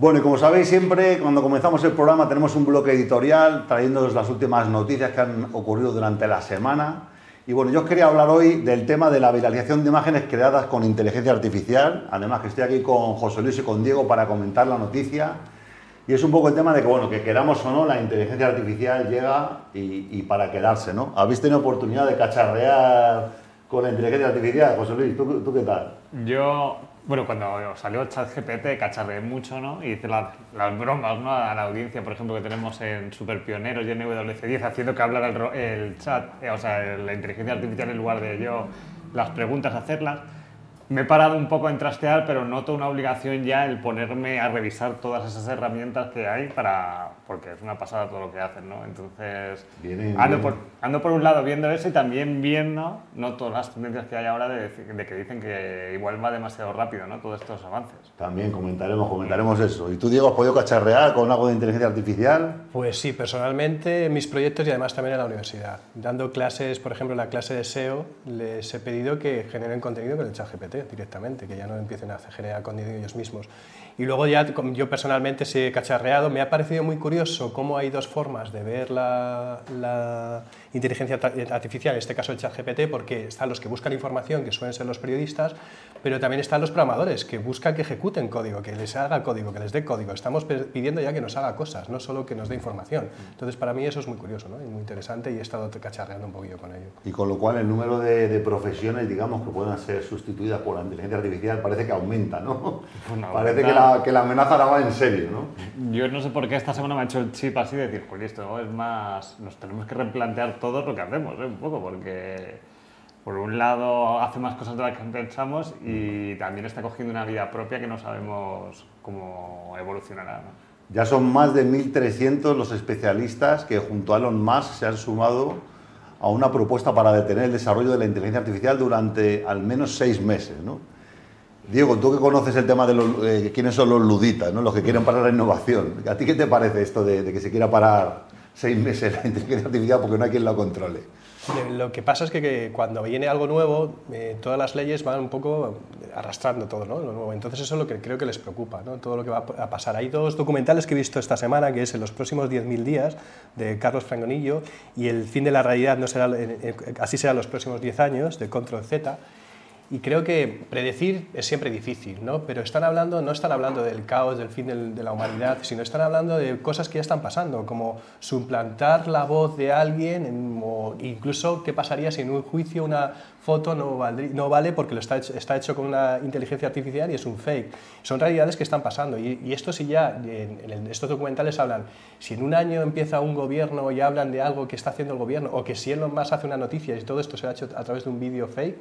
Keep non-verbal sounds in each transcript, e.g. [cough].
Bueno, y como sabéis siempre, cuando comenzamos el programa tenemos un bloque editorial trayéndoos las últimas noticias que han ocurrido durante la semana. Y bueno, yo os quería hablar hoy del tema de la viralización de imágenes creadas con inteligencia artificial. Además que estoy aquí con José Luis y con Diego para comentar la noticia. Y es un poco el tema de que, bueno, que queramos o no, la inteligencia artificial llega y, para quedarse, ¿no? ¿Habéis tenido oportunidad de cacharrear con la inteligencia artificial? José Luis, ¿tú, tú qué tal? Yo bueno, cuando salió ChatGPT cacharreé mucho, ¿no? Y hice las, bromas, ¿no? A la audiencia, por ejemplo, que tenemos en Super Pioneros y en WC10, haciendo que hablara el, chat, eh, o sea, la inteligencia artificial en lugar de yo las preguntas hacerlas me he parado un poco en trastear, pero noto una obligación ya el ponerme a revisar todas esas herramientas que hay para, porque es una pasada todo lo que hacen, ¿no? Entonces, ando, Por, ando, Por, un lado viendo eso y también viendo, no todas las tendencias que hay ahora de, de, que dicen que igual va demasiado rápido, ¿no? Todos estos avances. También comentaremos, comentaremos eso. ¿Y tú, Diego, has podido cacharrear con algo de inteligencia artificial? Pues sí, personalmente, mis proyectos y además también en la universidad. Dando clases, por ejemplo, en la clase de SEO, les he pedido que generen contenido con el chat GPT directamente, que ya no empiecen a generar contenido ellos mismos. Y luego ya yo personalmente se he cacharreado, me ha parecido muy curioso cómo hay dos formas de ver la inteligencia artificial, en este caso el chat GPT, porque están los que buscan información, que suelen ser los periodistas, pero también están los programadores, que buscan que ejecuten código, que les haga código, que les dé código. Estamos pidiendo ya que nos haga cosas, no solo que nos dé información. Entonces, para mí eso es muy curioso ¿no? y muy interesante y he estado cacharreando un poquillo con ello. Y con lo cual el número de, de profesiones, digamos, que puedan ser sustituidas por la inteligencia artificial parece que aumenta, ¿no? [laughs] parece que la, que la, amenaza ahora va en serio, ¿no? Yo no sé por qué esta semana me ha hecho el chip así de decir, pues esto es más, nos tenemos que replantear todo lo que hacemos, ¿eh? un poco, porque por un lado hace más cosas de las que pensamos y también está cogiendo una vida propia que no sabemos cómo evolucionará. Ya son más de 1.300 los especialistas que junto a Elon Musk se han sumado a una propuesta para detener el desarrollo de la inteligencia artificial durante al menos seis meses. ¿no? Diego, tú que conoces el tema de los, eh, quiénes son los luditas, ¿no? los que quieren parar la innovación, ¿a ti qué te parece esto de, de que se quiera parar seis meses la [laughs] inteligencia artificial porque no hay quien la controle? Lo que pasa es que, cuando viene algo nuevo, eh, todas las leyes van un poco arrastrando todo, ¿no? Entonces eso es lo que creo que les preocupa, ¿no? Todo lo que va a pasar. Hay dos documentales que he visto esta semana, que es En los próximos 10.000 días, de Carlos Frangonillo, y El fin de la realidad no será, así será los próximos 10 años, de Control Z, y creo que predecir es siempre difícil, ¿no? Pero están hablando, no están hablando del caos, del fin de la humanidad, sino están hablando de cosas que ya están pasando, como suplantar la voz de alguien, o incluso qué pasaría si en un juicio una foto no, no vale porque lo está, hecho, está hecho con una inteligencia artificial y es un fake. Son realidades que están pasando. Y, esto si ya, en, estos documentales hablan, si en un año empieza un gobierno y hablan de algo que está haciendo el gobierno, o que si Elon Musk hace una noticia y todo esto se ha hecho a través de un vídeo fake,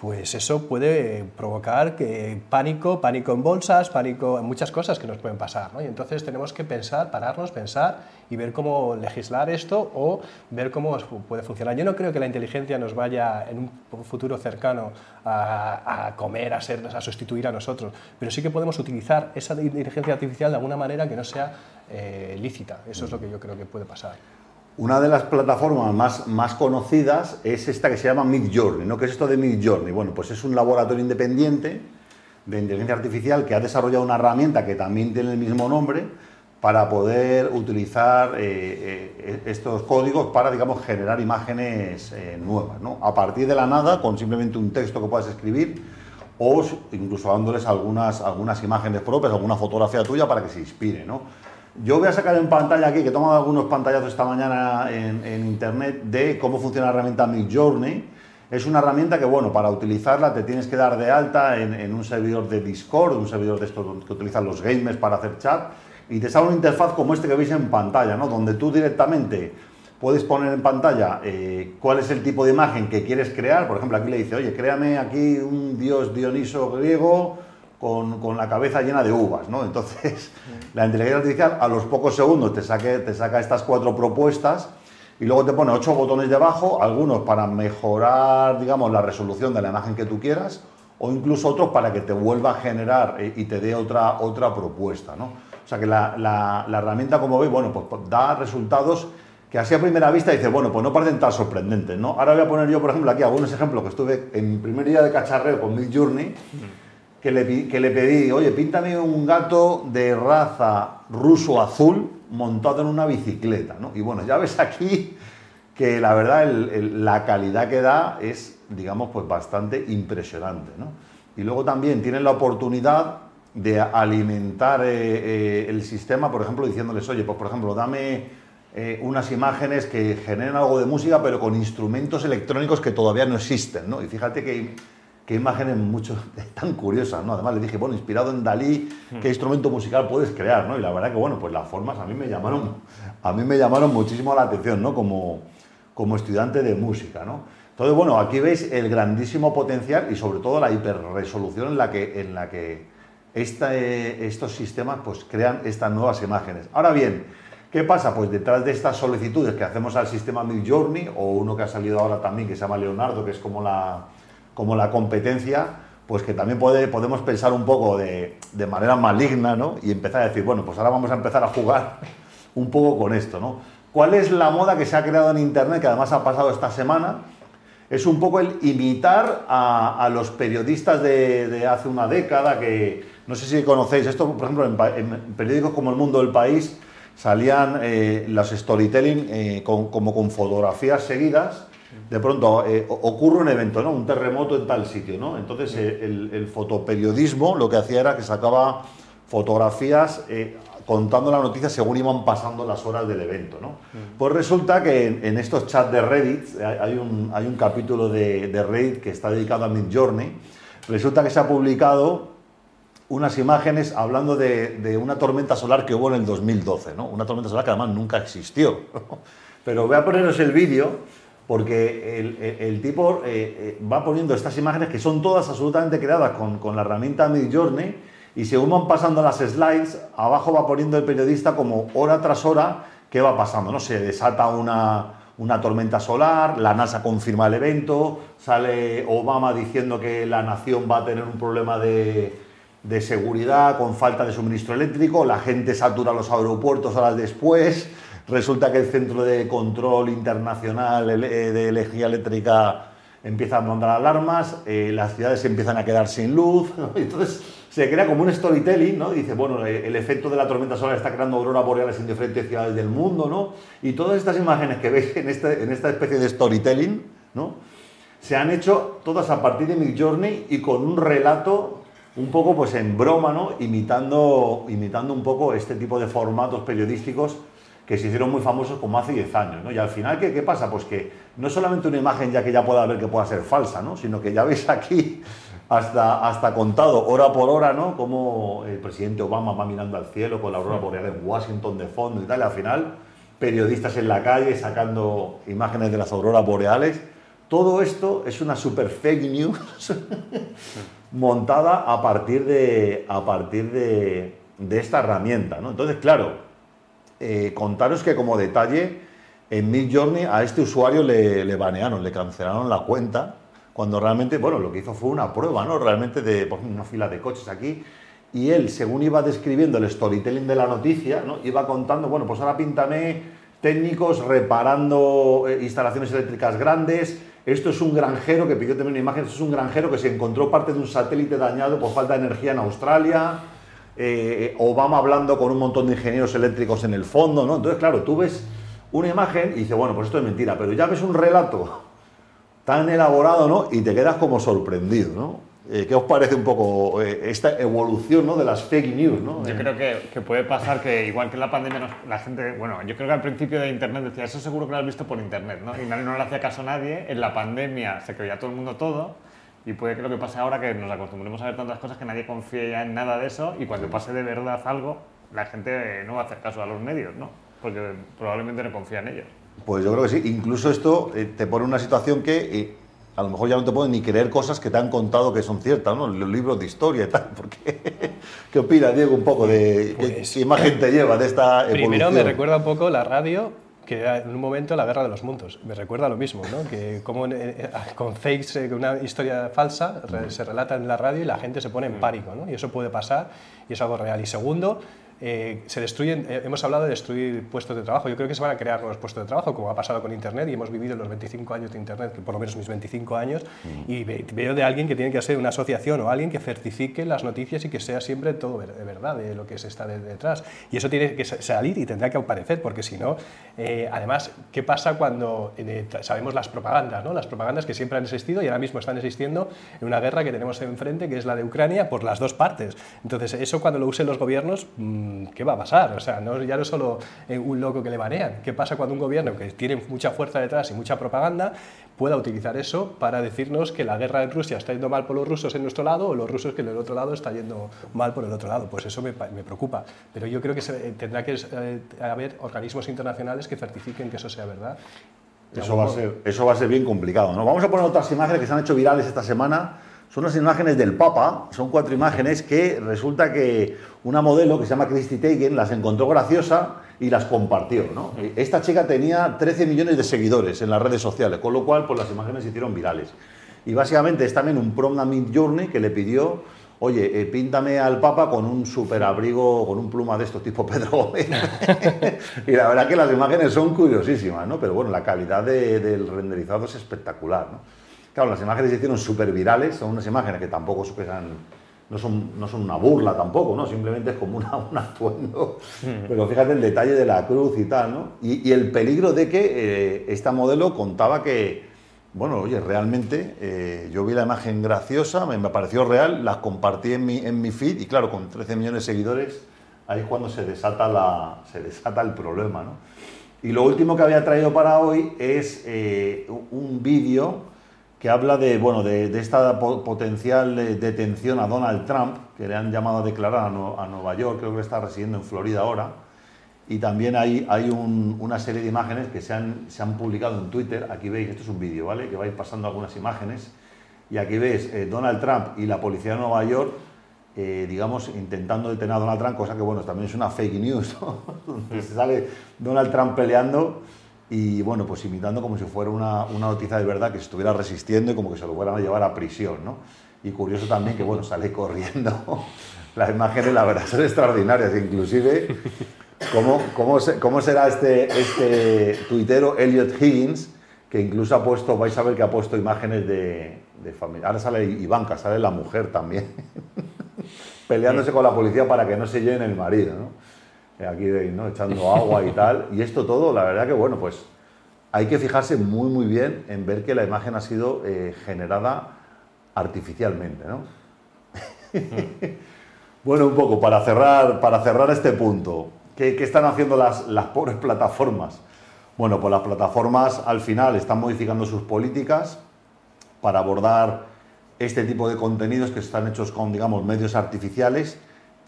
pues eso puede provocar que pánico, pánico en bolsas, pánico en muchas cosas que nos pueden pasar. Y entonces tenemos que pensar, pararnos, pensar y ver cómo legislar esto o ver cómo puede funcionar. Yo no creo que la inteligencia nos vaya en un futuro cercano a, comer, a, ser, a sustituir a nosotros, pero sí que podemos utilizar esa inteligencia artificial de alguna manera que no sea eh, lícita. Eso es lo que yo creo que puede pasar. Una de las plataformas más, conocidas es esta que se llama Midjourney, ¿no? ¿Qué es esto de Midjourney? Bueno, pues es un laboratorio independiente de inteligencia artificial que ha desarrollado una herramienta que también tiene el mismo nombre para poder utilizar eh, eh, estos códigos para, digamos, generar imágenes eh, nuevas, ¿no? A partir de la nada, con simplemente un texto que puedas escribir o incluso dándoles algunas, algunas imágenes propias, alguna fotografía tuya para que se inspire, ¿no? Yo voy a sacar en pantalla aquí, que he tomado algunos pantallazos esta mañana en, internet, de cómo funciona la herramienta Midjourney. Es una herramienta que, bueno, para utilizarla te tienes que dar de alta en, un servidor de Discord, un servidor de estos que utilizan los gamers para hacer chat, y te sale una interfaz como este que veis en pantalla, ¿no? Donde tú directamente puedes poner en pantalla eh, cuál es el tipo de imagen que quieres crear. Por ejemplo, aquí le dice, oye, créame aquí un dios Dioniso griego con, con, la cabeza llena de uvas, ¿no? Entonces, la inteligencia artificial a los pocos segundos te, saca estas cuatro propuestas y luego te pone ocho botones debajo, algunos para mejorar, digamos, la resolución de la imagen que tú quieras, o incluso otros para que te vuelva a generar eh, y te dé otra, otra propuesta, ¿no? O sea que la, la, herramienta, como veis, bueno, pues, pues da resultados que así a primera vista dice, bueno, pues no parecen tan sorprendentes, ¿no? Ahora voy a poner yo, por ejemplo, aquí algunos ejemplos que estuve en mi primer día de cacharreo con Mid Journey, que le, que le pedí, oye, píntame un gato de raza ruso azul montado en una bicicleta, ¿no? Y bueno, ya ves aquí que la verdad la calidad que da es, digamos, pues bastante impresionante, ¿no? Y luego también tienen la oportunidad de alimentar eh, eh, el sistema, por ejemplo, diciéndoles, oye, pues por ejemplo, dame eh, unas imágenes que generen algo de música, pero con instrumentos electrónicos que todavía no existen, ¿no? Y fíjate que qué imágenes mucho [laughs] tan curiosas, ¿no? Además le dije, bueno, inspirado en Dalí, ¿qué hmm. instrumento musical puedes crear, ¿no? Y la verdad que, bueno, pues las formas a mí me llamaron, a mí me llamaron muchísimo la atención, ¿no? Como, como estudiante de música, ¿no? Entonces, bueno, aquí veis el grandísimo potencial y sobre todo la hiperresolución en la que, en la que estos sistemas pues, crean estas nuevas imágenes. Ahora bien, ¿qué pasa? Pues detrás de estas solicitudes que hacemos al sistema Midjourney, o uno que ha salido ahora también que se llama Leonardo, que es como la, como la competencia, pues que también podemos pensar un poco de, manera maligna, ¿no? Y empezar a decir, bueno, pues ahora vamos a empezar a jugar [laughs] un poco con esto, ¿no? ¿Cuál es la moda que se ha creado en Internet, que además ha pasado esta semana? Es un poco el imitar a, los periodistas de, hace una década, que no sé si conocéis, esto por ejemplo en, periódicos como El Mundo del País salían eh, los storytelling eh, como con fotografías seguidas de pronto eh, ocurre un evento, ¿no? Un terremoto en tal sitio, ¿no? Entonces eh, el, fotoperiodismo lo que hacía era que sacaba fotografías eh, contando la noticia según iban pasando las horas del evento, ¿no? Pues resulta que en, estos chats de Reddit, hay un, hay un capítulo de, de Reddit que está dedicado a Midjourney, resulta que se ha publicado unas imágenes hablando de, de, una tormenta solar que hubo en el 2012, ¿no? Una tormenta solar que además nunca existió. Pero voy a poneros el vídeo porque el, tipo eh, eh, va poniendo estas imágenes que son todas absolutamente creadas con, la herramienta Midjourney y según van pasando las slides, abajo va poniendo el periodista como hora tras hora qué va pasando, ¿no? Se desata una, tormenta solar, la NASA confirma el evento, sale Obama diciendo que la nación va a tener un problema de, de seguridad con falta de suministro eléctrico, la gente satura los aeropuertos horas después, Resulta que el Centro de Control Internacional eh, de Energía Eléctrica empieza a mandar alarmas, eh, las ciudades empiezan a quedar sin luz, [laughs] entonces se crea como un storytelling, ¿no? Dice, bueno, el efecto de la tormenta solar está creando auroras boreales en diferentes ciudades del mundo, ¿no? Y todas estas imágenes que veis en, este, en esta especie de storytelling, ¿no? Se han hecho todas a partir de Midjourney y con un relato un poco pues en broma, ¿no? Imitando, imitando un poco este tipo de formatos periodísticos que se hicieron muy famosos como hace 10 años. ¿no? Y al final, ¿qué, ¿qué, pasa? Pues que no solamente una imagen ya que ya pueda ver que pueda ser falsa, ¿no? sino que ya veis aquí hasta, hasta contado hora por hora, ¿no? Como el presidente Obama va mirando al cielo con la aurora boreal en Washington de fondo y tal. Y al final, periodistas en la calle sacando imágenes de las auroras boreales. Todo esto es una super fake news [laughs] montada a partir de, a partir de, de esta herramienta. ¿no? Entonces, claro, eh, contaros que como detalle, en Midjourney a este usuario le, banearon, le cancelaron la cuenta, cuando realmente, bueno, lo que hizo fue una prueba, ¿no? Realmente de por una fila de coches aquí, y él, según iba describiendo el storytelling de la noticia, ¿no? Iba contando, bueno, pues ahora píntame técnicos reparando eh, instalaciones eléctricas grandes, esto es un granjero, que pidió también una imagen, esto es un granjero que se encontró parte de un satélite dañado por falta de energía en Australia, eh, Obama hablando con un montón de ingenieros eléctricos en el fondo, ¿no? Entonces, claro, tú ves una imagen y dices, bueno, pues esto es mentira, pero ya ves un relato tan elaborado, ¿no? Y te quedas como sorprendido, ¿no? Eh, ¿Qué os parece un poco eh, esta evolución ¿no? de las fake news? ¿no? Yo creo que, puede pasar que, igual que en la pandemia, la gente, bueno, yo creo que al principio de Internet decía, eso seguro que lo has visto por Internet, ¿no? Y no, no le hacía caso a nadie. En la pandemia se creía todo el mundo todo. Y puede que lo que pase ahora que nos acostumbremos a ver tantas cosas que nadie confíe ya en nada de eso y cuando pase de verdad algo, la gente no va a hacer caso a los medios, ¿no? Porque probablemente no confía en ellos. Pues yo creo que sí. Incluso esto eh, te pone una situación que eh, a lo mejor ya no te pueden ni creer cosas que te han contado que son ciertas, ¿no? Los libros de historia y tal. [laughs] Porque, ¿Qué opina Diego un poco de pues qué, imagen te lleva de esta evolución? Primero me recuerda un poco la radio que era en un momento la guerra de los mundos. Me recuerda lo mismo, ¿no? que como eh, con fakes, eh, una historia falsa se relata en la radio y la gente se pone en pánico, ¿no? y eso puede pasar y es algo real. Y segundo, eh, se destruyen, eh, hemos hablado de destruir puestos de trabajo, yo creo que se van a crear nuevos puestos de trabajo, como ha pasado con Internet, y hemos vivido los 25 años de Internet, que por lo menos mis 25 años, y veo de alguien que tiene que ser una asociación o alguien que certifique las noticias y que sea siempre todo de verdad, de lo que se está detrás. Y eso tiene que salir y tendrá que aparecer, porque si no, eh, además, ¿qué pasa cuando sabemos las propagandas? ¿no? Las propagandas que siempre han existido y ahora mismo están existiendo en una guerra que tenemos enfrente, que es la de Ucrania, por las dos partes. Entonces, eso cuando lo usen los gobiernos, mm, ¿qué va a pasar? O sea, no, ya no solo eh, un loco que le banean. ¿Qué pasa cuando un gobierno que tiene mucha fuerza detrás y mucha propaganda pueda utilizar eso para decirnos que la guerra en Rusia está yendo mal por los rusos en nuestro lado o los rusos que en el otro lado está yendo mal por el otro lado? Pues eso me, preocupa. Pero yo creo que tendrá que eh, haber organismos internacionales que certifiquen que eso sea verdad. Eso va, a ser, eso va a ser bien complicado. ¿no? Vamos a poner otras imágenes que se han hecho virales esta semana son unas imágenes del Papa, son cuatro imágenes que resulta que una modelo que se llama Christy Teigen las encontró graciosa y las compartió. ¿no? Esta chica tenía 13 millones de seguidores en las redes sociales, con lo cual pues, las imágenes se hicieron virales. Y básicamente es también un prom mid journey que le pidió, oye, eh, píntame al Papa con un super abrigo, con un pluma de estos tipo Pedro [laughs] y la verdad que las imágenes son curiosísimas, ¿no? pero bueno, la calidad del renderizado es espectacular. ¿no? Claro, las imágenes se hicieron súper virales, son unas imágenes que tampoco no son, no son una burla tampoco, ¿no? Simplemente es como una, [laughs] un atuendo. Pero fíjate el detalle de la cruz y tal, ¿no? Y, el peligro de que eh, esta modelo contaba que, bueno, oye, realmente eh, yo vi la imagen graciosa, me, pareció real, las compartí en mi, en mi feed y claro, con 13 millones de seguidores, ahí es cuando se desata, la, se desata el problema, ¿no? Y lo último que había traído para hoy es eh, un vídeo que habla de, bueno, de, esta potencial eh, detención a Donald Trump, que le han llamado a declarar a, Nueva York, creo que está residiendo en Florida ahora. Y también hay, hay una serie de imágenes que se han, se han, publicado en Twitter. Aquí veis, esto es un vídeo, ¿vale? Que vais pasando algunas imágenes. Y aquí veis eh, Donald Trump y la policía de Nueva York, eh, digamos, intentando detener a Donald Trump, cosa que, bueno, también es una fake news, ¿no? [laughs] se sale Donald Trump peleando y bueno, pues imitando como si fuera una, una, noticia de verdad que se estuviera resistiendo y como que se lo fueran a llevar a prisión, ¿no? Y curioso también que, bueno, sale corriendo. [laughs] Las imágenes, la verdad, son extraordinarias, inclusive cómo, cómo, cómo será este, este tuitero Elliot Higgins, que incluso ha puesto, vais a ver que ha puesto imágenes de, de familia. Ahora sale Ivanka, sale la mujer también, [laughs] peleándose con la policía para que no se llene el marido, ¿no? Aquí veis, ¿no? Echando agua y tal. Y esto todo, la verdad que, bueno, pues hay que fijarse muy, muy bien en ver que la imagen ha sido eh, generada artificialmente, ¿no? [laughs] bueno, un poco, para cerrar, para cerrar este punto, ¿qué, están haciendo las, las pobres plataformas? Bueno, pues las plataformas al final están modificando sus políticas para abordar este tipo de contenidos que están hechos con, digamos, medios artificiales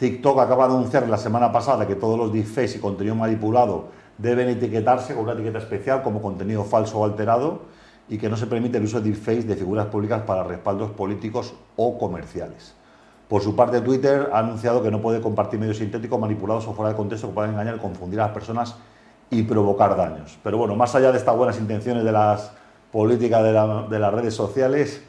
TikTok acaba de anunciar la semana pasada que todos los deepfakes y contenido manipulado deben etiquetarse con una etiqueta especial como contenido falso o alterado y que no se permite el uso de deepfakes de figuras públicas para respaldos políticos o comerciales. Por su parte, Twitter ha anunciado que no puede compartir medios sintéticos manipulados o fuera de contexto que puedan engañar, confundir a las personas y provocar daños. Pero bueno, más allá de estas buenas intenciones de las políticas de, las redes sociales,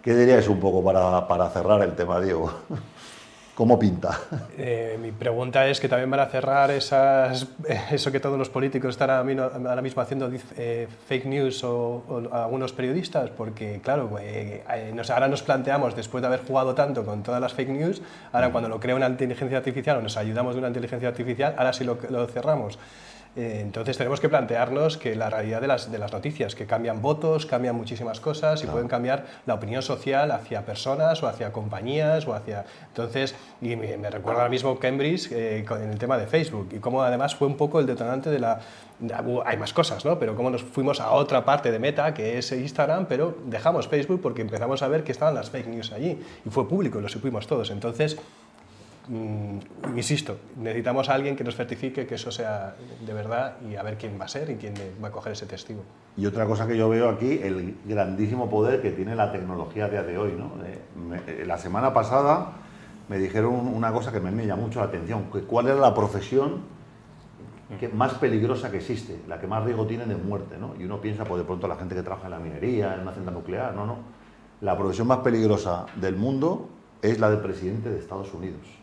¿qué diríais un poco para, para cerrar el tema, Diego? [laughs] ¿Cómo pinta? Eh, mi pregunta es que también van a cerrar esas, [laughs] eso que todos los políticos están ahora mismo haciendo eh, fake news o, algunos periodistas, porque claro, eh, ahora nos planteamos, después de haber jugado tanto con todas las fake news, ahora cuando lo crea una inteligencia artificial o nos ayudamos de una inteligencia artificial, ahora sí lo, lo cerramos. Eh, entonces tenemos que plantearnos que la realidad de las, de las noticias, que cambian votos, cambian muchísimas cosas y pueden cambiar la opinión social hacia personas o hacia compañías o hacia... Entonces, y me, recuerda ahora mismo Cambridge eh, con el tema de Facebook y cómo además fue un poco el detonante de la... hay más cosas, ¿no? Pero cómo nos fuimos a otra parte de Meta, que es Instagram, pero dejamos Facebook porque empezamos a ver que estaban las fake news allí y fue público, lo supimos todos. Entonces, Mm, insisto, necesitamos a alguien que nos certifique que eso sea de verdad y a ver quién va a ser y quién va a coger ese testigo. Y otra cosa que yo veo aquí, el grandísimo poder que tiene la tecnología a día de hoy. ¿no? Eh, eh, la semana pasada me dijeron una cosa que me, me llamó mucho la atención, que cuál era la profesión que más peligrosa que existe, la que más riesgo tiene de muerte. ¿no? Y uno piensa, pues de pronto la gente que trabaja en la minería, en una central nuclear, no, no. La profesión más peligrosa del mundo es la del presidente de Estados Unidos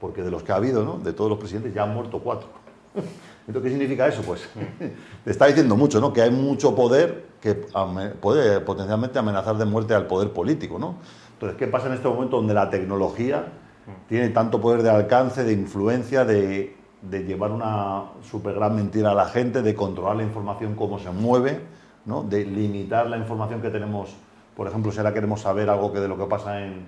porque de los que ha habido, ¿no? de todos los presidentes, ya han muerto cuatro. [laughs] ¿Entonces qué significa eso? Pues [laughs] te está diciendo mucho, ¿no? Que hay mucho poder que puede potencialmente amenazar de muerte al poder político, ¿no? Entonces, ¿qué pasa en este momento donde la tecnología tiene tanto poder de alcance, de influencia, de, de llevar una súper gran mentira a la gente, de controlar la información, cómo se mueve, ¿no? de limitar la información que tenemos, por ejemplo, si ahora queremos saber algo que de lo que pasa en,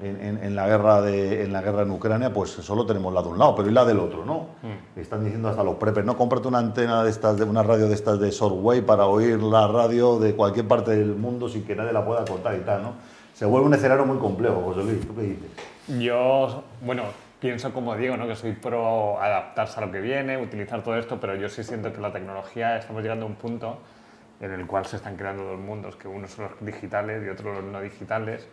en, la guerra de, en la guerra en Ucrania, pues solo tenemos la de un lado, pero y la del otro, ¿no? Mm. Están diciendo hasta los prepes, no, cómprate una antena de estas, de una radio de estas de shortwave para oír la radio de cualquier parte del mundo sin que nadie la pueda contar y tal, ¿no? Se vuelve un escenario muy complejo, José Luis, ¿tú qué dices? Yo, bueno, pienso como Diego, ¿no? que soy pro adaptarse a lo que viene, utilizar todo esto, pero yo sí siento que la tecnología estamos llegando a un punto en el cual se están creando dos mundos, que unos son los digitales y otros los no digitales,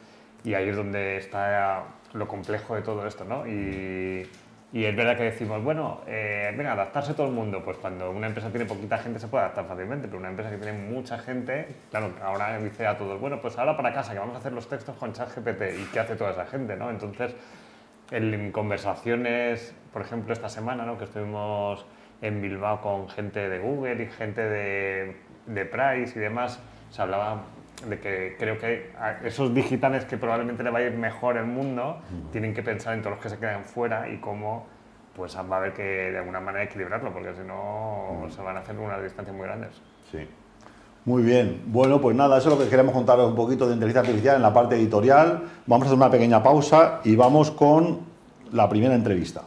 y ahí es donde está lo complejo de todo esto, ¿no? Y, y es verdad que decimos, bueno, eh, venga, adaptarse todo el mundo, pues cuando una empresa tiene poquita gente se puede adaptar fácilmente, pero una empresa que tiene mucha gente, claro, ahora dice a todos, bueno, pues ahora para casa, que vamos a hacer los textos con ChatGPT, ¿y qué hace toda esa gente, no? Entonces, en conversaciones, por ejemplo, esta semana, ¿no? que estuvimos en Bilbao con gente de Google y gente de, de Price y demás, se hablaba de que creo que esos digitales que probablemente le va a ir mejor el mundo, tienen que pensar en todos los que se quedan fuera y cómo pues va a haber que de alguna manera equilibrarlo, porque si no se van a hacer unas distancias muy grandes. Sí. Muy bien. Bueno, pues nada, eso es lo que queremos contaros un poquito de inteligencia artificial en la parte editorial. Vamos a hacer una pequeña pausa y vamos con la primera entrevista.